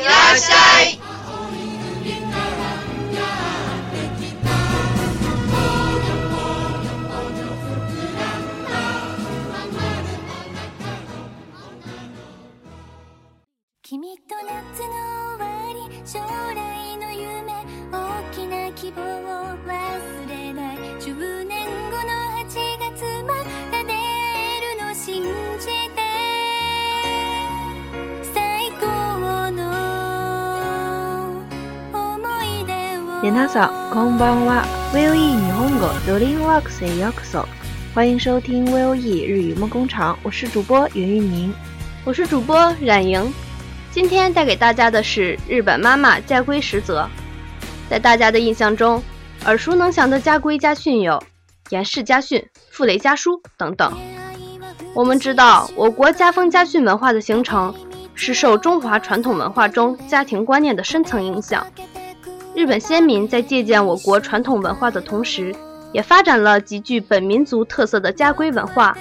いらっしゃい君と夏の終わり将来の夢大きな希望を忘れ皆さんこんばんは。VOE 日本語ドリームワークスへようこそ。欢迎收听 VOE 日语梦工厂，我是主播袁玉宁。我是主播冉莹，今天带给大家的是日本妈妈家规十则。在大家的印象中，耳熟能详的家规家训有严氏家训、傅雷家书等等。我们知道，我国家风家训文化的形成是受中华传统文化中家庭观念的深层影响。 日本先民在借鉴我国传统文化的同时，也发展了极具本民族特色的家规文化。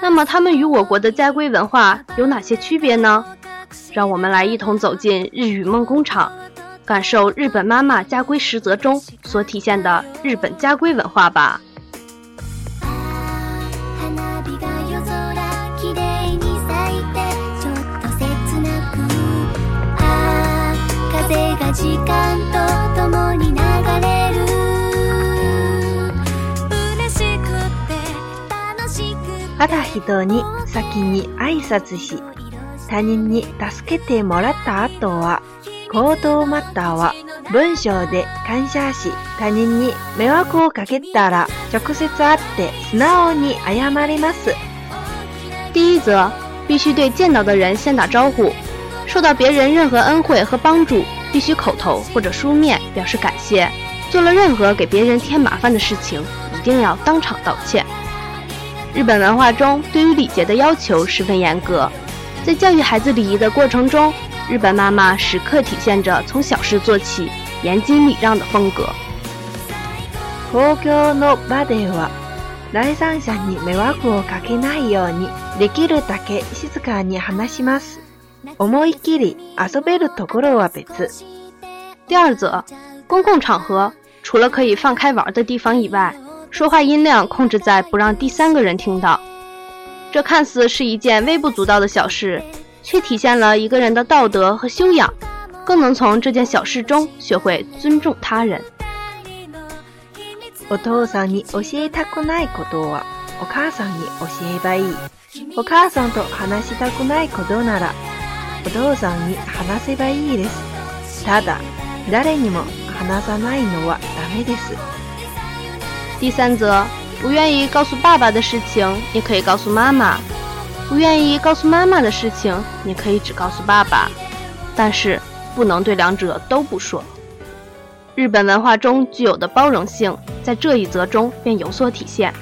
那么，他们与我国的家规文化有哪些区别呢？让我们来一同走进日语梦工厂，感受日本妈妈家规十则中所体现的日本家规文化吧。が時間と共に流れる嬉しくて楽しくてあ人に先に挨拶し他人に助けてもらった後は行動マッターは文章で感謝し他人に迷惑をかけたら直接会って素直に謝ります。第一则，必须对见到的人先打招呼，受到别人任何恩惠和帮助，必须口头或者书面表示感谢。做了任何给别人添麻烦的事情，一定要当场道歉。日本文化中对于礼节的要求十分严格，在教育孩子礼仪的过程中，日本妈妈时刻体现着从小事做起、严谨礼让的风格。公共の場では、第三者に迷惑をかけないように、できるだけ静かに話します。 思い切り遊べるところは別。第二则，公共场合除了可以放开玩的地方以外，说话音量控制在不让第三个人听到。这看似是一件微不足道的小事，却体现了一个人的道德和修养，更能从这件小事中学会尊重他人。お父さんに教えたくないことは、お母さんに教えばいい。お母さんと話したくないことなら、 お父さんに話せばいいです。ただ、誰にも話さないのはダメです。第三则，不愿意告诉爸爸的事情，你可以告诉妈妈；不愿意告诉妈妈的事情，你可以只告诉爸爸，但是不能对两者都不说。日本文化中具有的包容性，在这一则中便有所体现。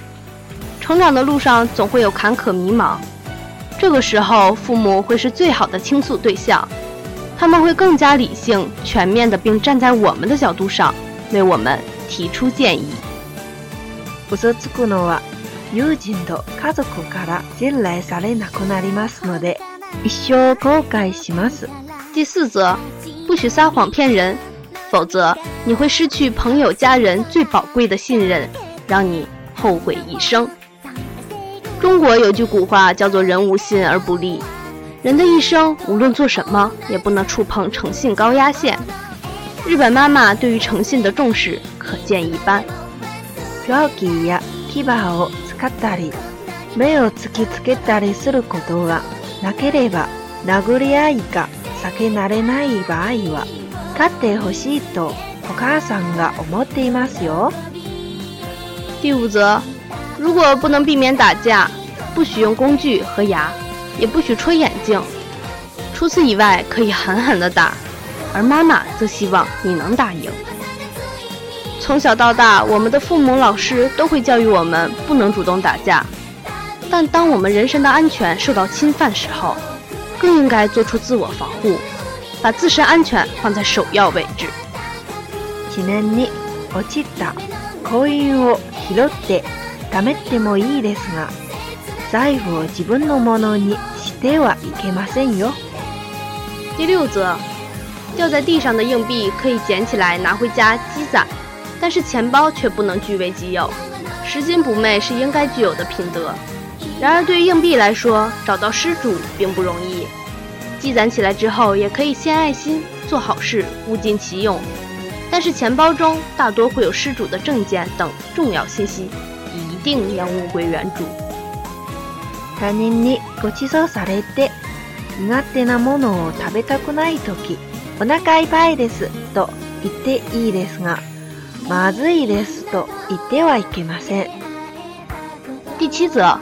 成长的路上总会有坎坷迷茫， 这个时候父母会是最好的倾诉对象，他们会更加理性、全面的，并站在我们的角度上， 为我们提出建议。嘘つくのは友人と家族から信頼されなくなりますので一生後悔します。第四则，不许撒谎骗人，否则你会失去朋友、家人最宝贵的信任，让你后悔一生。 中国有句古话叫做“人无信而不立”，人的一生无论做什么，也不能触碰诚信高压线。日本妈妈对于诚信的重视可见一斑。ローキーや牙を使ったり、目を突きつけたりすることがなければ、殴り合いが避けられない場合は、勝ってほしいとお母さんが思っていますよ。第五则， 如果不能避免打架，不许用工具和牙，也不许戳眼睛。除此以外，可以狠狠地打，而妈妈则希望你能打赢。从小到大，我们的父母、老师都会教育我们不能主动打架，但当我们人身的安全受到侵犯时候，更应该做出自我防护，把自身安全放在首要位置。記念に落ちたコインを拾って 貯めてもいいですが、財布を自分のものにしてはいけませんよ。第六则，掉在地上的硬币可以捡起来拿回家积攒，但是钱包却不能据为己有。拾金不昧是应该具有的品德。然而，对于硬币来说，找到失主并不容易。积攒起来之后，也可以献爱心、做好事，物尽其用。但是钱包中大多会有失主的证件等重要信息，一 定要物归原主。他人にご馳走されて苦手なものを食べたくないとき、お腹いっぱいですと言っていいですが、まずいですと言ってはいけません。第七则，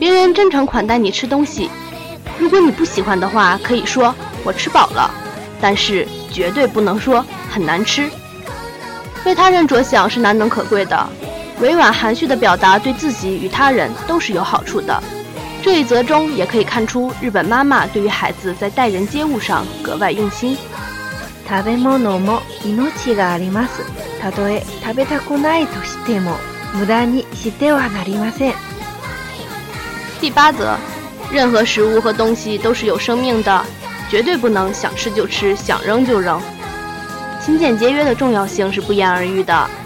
别人真诚款待你吃东西，如果你不喜欢的话，可以说我吃饱了，但是绝对不能说很难吃。为他人着想是难能可贵的， 委婉含蓄的表达对自己与他人都是有好处的。这一则中也可以看出日本妈妈对于孩子在待人接物上格外用心。食べ物も命があります。たとえ食べたくないとしても無駄にしてはなりません。第八则，任何食物和东西都是有生命的，绝对不能想吃就吃，想扔就扔。勤俭节约的重要性是不言而喻的，在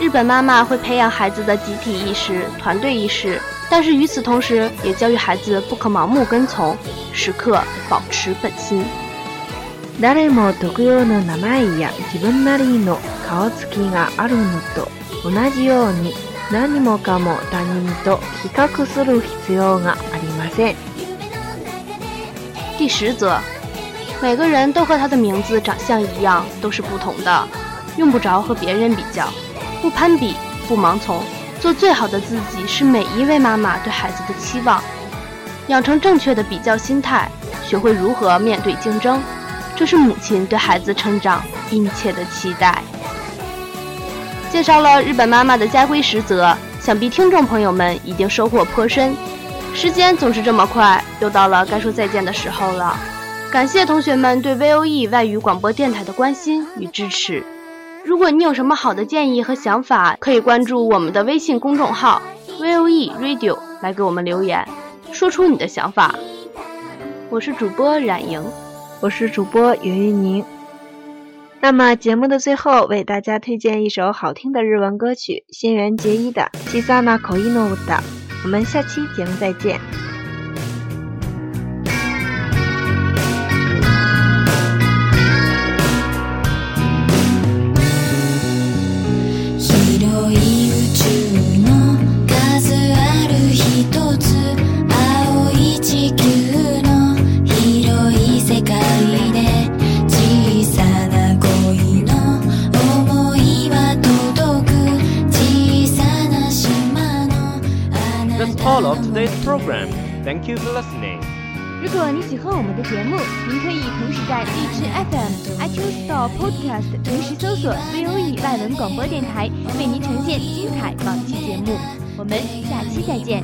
日本妈妈会培养孩子的集体意识、团队意识，但是与此同时，也教育孩子不可盲目跟从，时刻保持本心。誰も特有の名前や自分なりの顔つきがあるのと同じように何もかも他人と比較する必要がありません。第十则，每个人都和他的名字、长相一样，都是不同的，用不着和别人比较， 不攀比，不盲从，做最好的自己是每一位妈妈对孩子的期望。养成正确的比较心态，学会如何面对竞争，这是母亲对孩子成长殷切的期待。介绍了日本妈妈的家规实则，想必听众朋友们一定收获颇深。时间总是这么快，又到了该说再见的时候了。感谢同学们对 VOE 外语广播电台的关心与支持。如果你有什么好的建议和想法，可以关注我们的微信公众号 VOE Radio 来给我们留言，说出你的想法。我是主播冉莹，我是主播云云宁。那么节目的最后，为大家推荐一首好听的日文歌曲新垣结衣的《小さな恋の歌》。我们下期节目再见。 program. Thank you for listening. 如果你喜欢我们的节目，您可以同时在荔枝 FM、iTunes Store、Podcast 同时搜索 VOE 外文广播电台，为您呈现精彩往期节目。我们下期再见。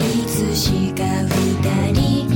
いつしか二人